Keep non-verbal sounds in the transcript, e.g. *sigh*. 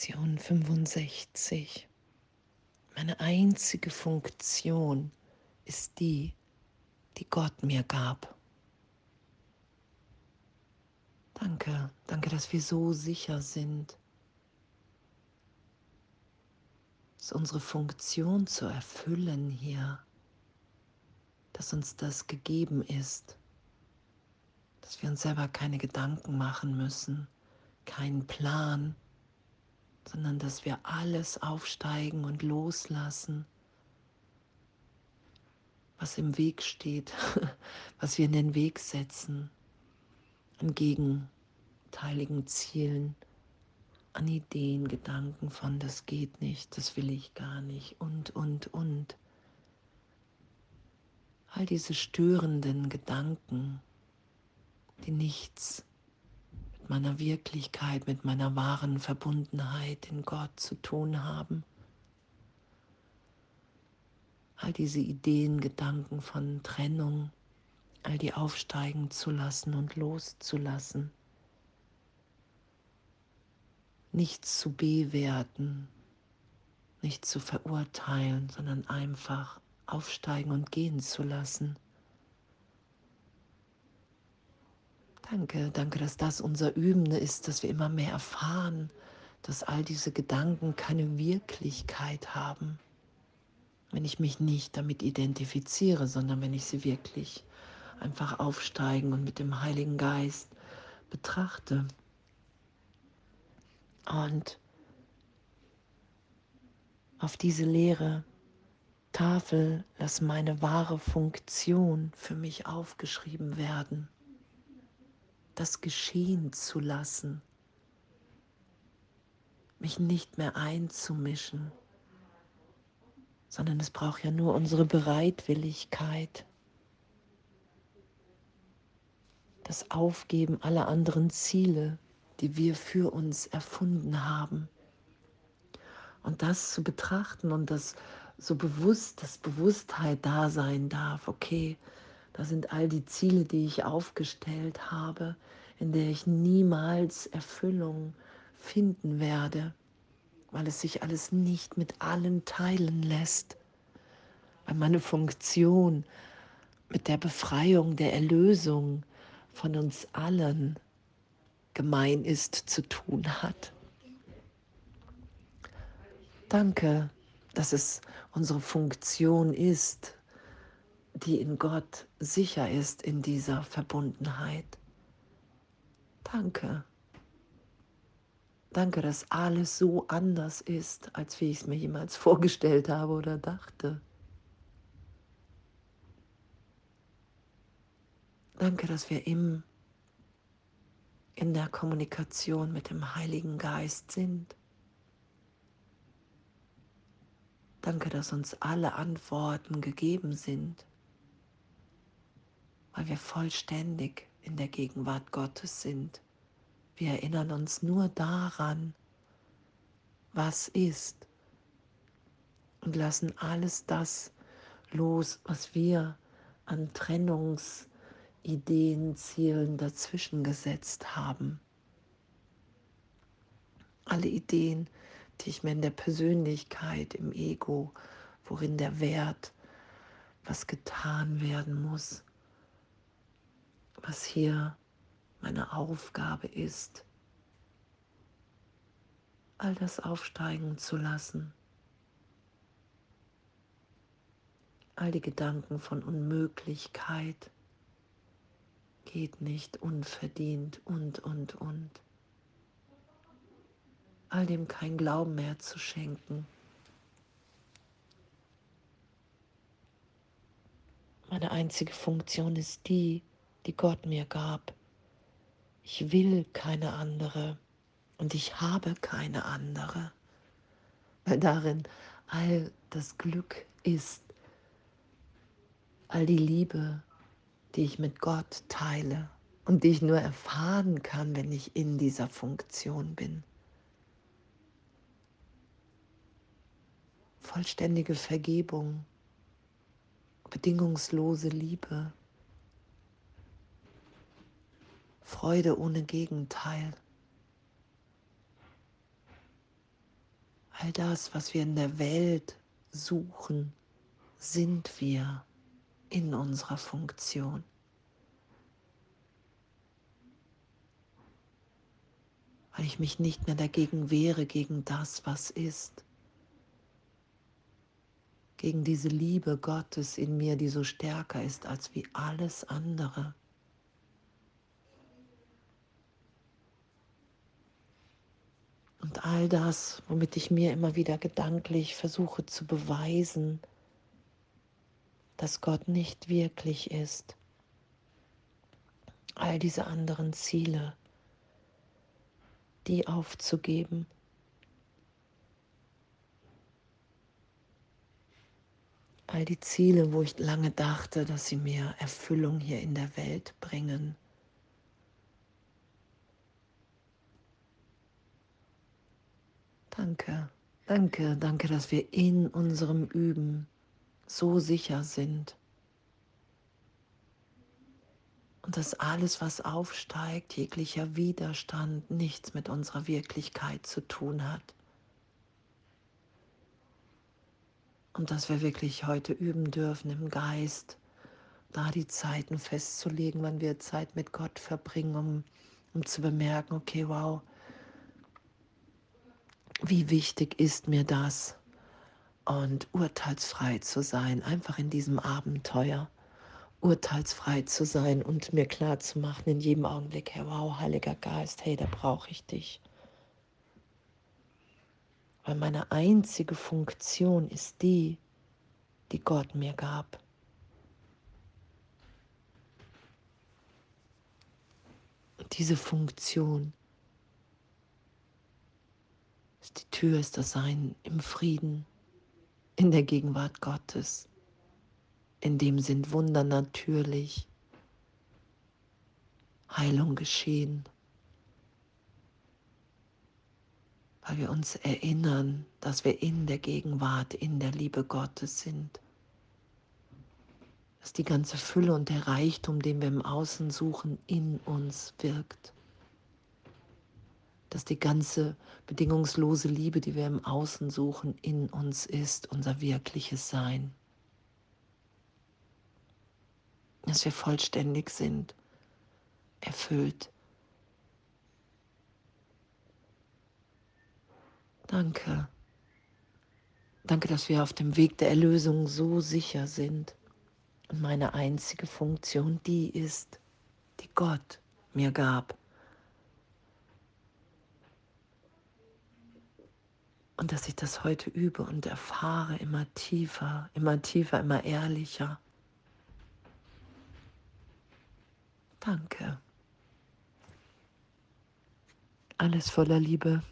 Lektion 65. Meine einzige Funktion ist die, die Gott mir gab. Danke, danke, dass wir so sicher sind, dass unsere Funktion zu erfüllen hier, dass uns das gegeben ist, dass wir uns selber keine Gedanken machen müssen, keinen Plan, sondern dass wir alles aufsteigen und loslassen, was im Weg steht, *laughs* was wir in den Weg setzen, an gegenteiligen Zielen, an Ideen, Gedanken von, das geht nicht, das will ich gar nicht und, und, und. All diese störenden Gedanken, die nichts meiner Wirklichkeit, mit meiner wahren Verbundenheit in Gott zu tun haben. All diese Ideen, Gedanken von Trennung, all die aufsteigen zu lassen und loszulassen. Nichts zu bewerten, nicht zu verurteilen, sondern einfach aufsteigen und gehen zu lassen. Danke, danke, dass das unser Üben ist, dass wir immer mehr erfahren, dass all diese Gedanken keine Wirklichkeit haben. Wenn ich mich nicht damit identifiziere, sondern wenn ich sie wirklich einfach aufsteigen und mit dem Heiligen Geist betrachte. Und auf diese leere Tafel lass meine wahre Funktion für mich aufgeschrieben werden das geschehen zu lassen, mich nicht mehr einzumischen, sondern es braucht ja nur unsere Bereitwilligkeit, das Aufgeben aller anderen Ziele, die wir für uns erfunden haben. Und das zu betrachten und das so bewusst, dass Bewusstheit da sein darf, okay, da sind all die Ziele, die ich aufgestellt habe, in der ich niemals Erfüllung finden werde, weil es sich alles nicht mit allen teilen lässt, weil meine Funktion mit der Befreiung, der Erlösung von uns allen gemein ist, zu tun hat. Danke, dass es unsere Funktion ist, die in Gott sicher ist in dieser Verbundenheit. Danke. Danke, dass alles so anders ist, als wie ich es mir jemals *laughs* vorgestellt habe oder dachte. Danke, dass wir im, in der Kommunikation mit dem Heiligen Geist sind. Danke, dass uns alle Antworten gegeben sind weil wir vollständig in der Gegenwart Gottes sind. Wir erinnern uns nur daran, was ist und lassen alles das los, was wir an Trennungsideen, Zielen dazwischen gesetzt haben. Alle Ideen, die ich mir in der Persönlichkeit, im Ego, worin der Wert, was getan werden muss, was hier meine Aufgabe ist, all das aufsteigen zu lassen. All die Gedanken von Unmöglichkeit geht nicht unverdient und, und, und. All dem kein Glauben mehr zu schenken. Meine einzige Funktion ist die, die Gott mir gab. Ich will keine andere und ich habe keine andere, weil darin all das Glück ist, all die Liebe, die ich mit Gott teile und die ich nur erfahren kann, wenn ich in dieser Funktion bin. Vollständige Vergebung, bedingungslose Liebe, Freude ohne Gegenteil. All das, was wir in der Welt suchen, sind wir in unserer Funktion. Weil ich mich nicht mehr dagegen wehre, gegen das, was ist. Gegen diese Liebe Gottes in mir, die so stärker ist als wie alles andere. Und all das, womit ich mir immer wieder gedanklich versuche zu beweisen, dass Gott nicht wirklich ist. All diese anderen Ziele, die aufzugeben. All die Ziele, wo ich lange dachte, dass sie mir Erfüllung hier in der Welt bringen. Danke, danke, danke, dass wir in unserem Üben so sicher sind. Und dass alles, was aufsteigt, jeglicher Widerstand, nichts mit unserer Wirklichkeit zu tun hat. Und dass wir wirklich heute üben dürfen im Geist, da die Zeiten festzulegen, wann wir Zeit mit Gott verbringen, um, um zu bemerken, okay, wow, wie wichtig ist mir das? und urteilsfrei zu sein, einfach in diesem Abenteuer urteilsfrei zu sein und mir klar zu machen in jedem Augenblick, hey, wow, Heiliger Geist, hey, da brauche ich dich. Weil meine einzige Funktion ist die, die Gott mir gab. Diese Funktion die Tür, ist das Sein im Frieden in der Gegenwart Gottes. In dem sind Wunder natürlich, Heilung geschehen, weil wir uns erinnern, dass wir in der Gegenwart, in der Liebe Gottes sind. Dass die ganze Fülle und der Reichtum, den wir im Außen suchen, in uns wirkt dass die ganze bedingungslose Liebe, die wir im Außen suchen, in uns ist, unser wirkliches Sein. Dass wir vollständig sind, erfüllt. Danke. Danke, dass wir auf dem Weg der Erlösung so sicher sind. Und meine einzige Funktion die ist, die Gott mir gab. Und dass ich das heute übe und erfahre immer tiefer, immer tiefer, immer ehrlicher. Danke. Alles voller Liebe.